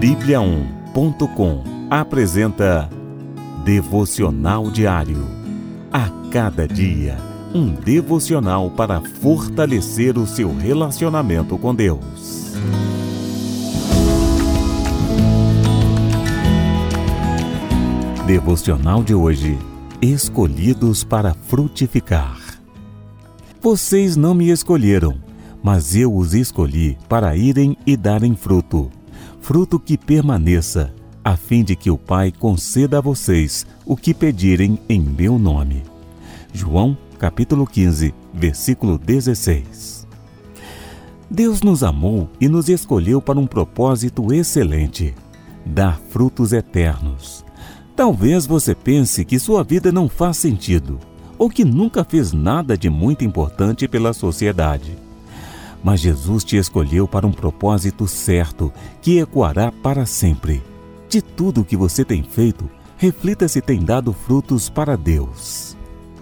Bíblia1.com apresenta Devocional Diário. A cada dia, um devocional para fortalecer o seu relacionamento com Deus. Devocional de hoje. Escolhidos para frutificar. Vocês não me escolheram, mas eu os escolhi para irem e darem fruto fruto que permaneça, a fim de que o Pai conceda a vocês o que pedirem em meu nome. João capítulo 15, versículo 16. Deus nos amou e nos escolheu para um propósito excelente: dar frutos eternos. Talvez você pense que sua vida não faz sentido ou que nunca fez nada de muito importante pela sociedade mas Jesus te escolheu para um propósito certo que ecoará para sempre. De tudo o que você tem feito, reflita se tem dado frutos para Deus.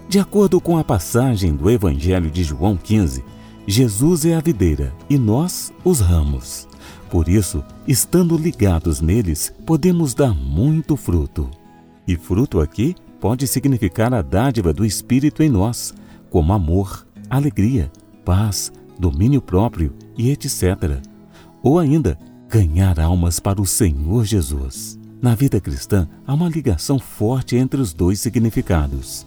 De acordo com a passagem do Evangelho de João 15, Jesus é a videira e nós os ramos. Por isso, estando ligados neles, podemos dar muito fruto. E fruto aqui pode significar a dádiva do Espírito em nós, como amor, alegria, paz, domínio próprio e etc. Ou ainda, ganhar almas para o Senhor Jesus. Na vida cristã, há uma ligação forte entre os dois significados.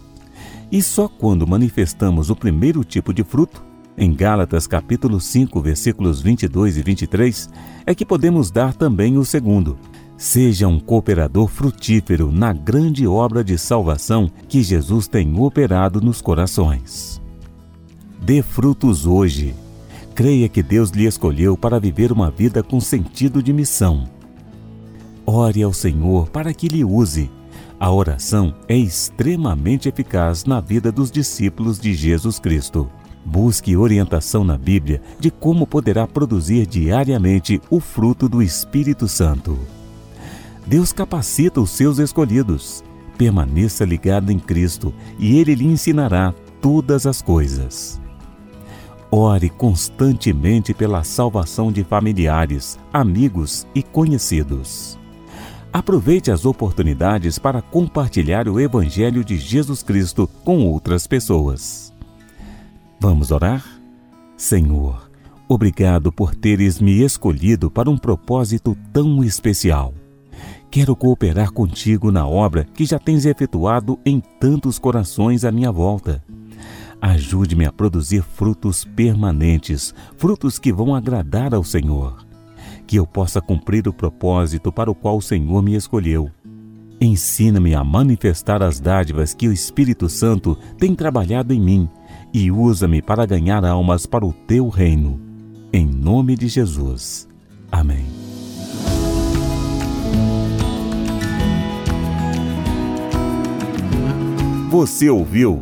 E só quando manifestamos o primeiro tipo de fruto, em Gálatas capítulo 5, versículos 22 e 23, é que podemos dar também o segundo. Seja um cooperador frutífero na grande obra de salvação que Jesus tem operado nos corações. Dê frutos hoje. Creia que Deus lhe escolheu para viver uma vida com sentido de missão. Ore ao Senhor para que lhe use. A oração é extremamente eficaz na vida dos discípulos de Jesus Cristo. Busque orientação na Bíblia de como poderá produzir diariamente o fruto do Espírito Santo. Deus capacita os seus escolhidos. Permaneça ligado em Cristo e Ele lhe ensinará todas as coisas. Ore constantemente pela salvação de familiares, amigos e conhecidos. Aproveite as oportunidades para compartilhar o Evangelho de Jesus Cristo com outras pessoas. Vamos orar? Senhor, obrigado por teres me escolhido para um propósito tão especial. Quero cooperar contigo na obra que já tens efetuado em tantos corações à minha volta. Ajude-me a produzir frutos permanentes, frutos que vão agradar ao Senhor. Que eu possa cumprir o propósito para o qual o Senhor me escolheu. Ensina-me a manifestar as dádivas que o Espírito Santo tem trabalhado em mim e usa-me para ganhar almas para o teu reino. Em nome de Jesus. Amém. Você ouviu?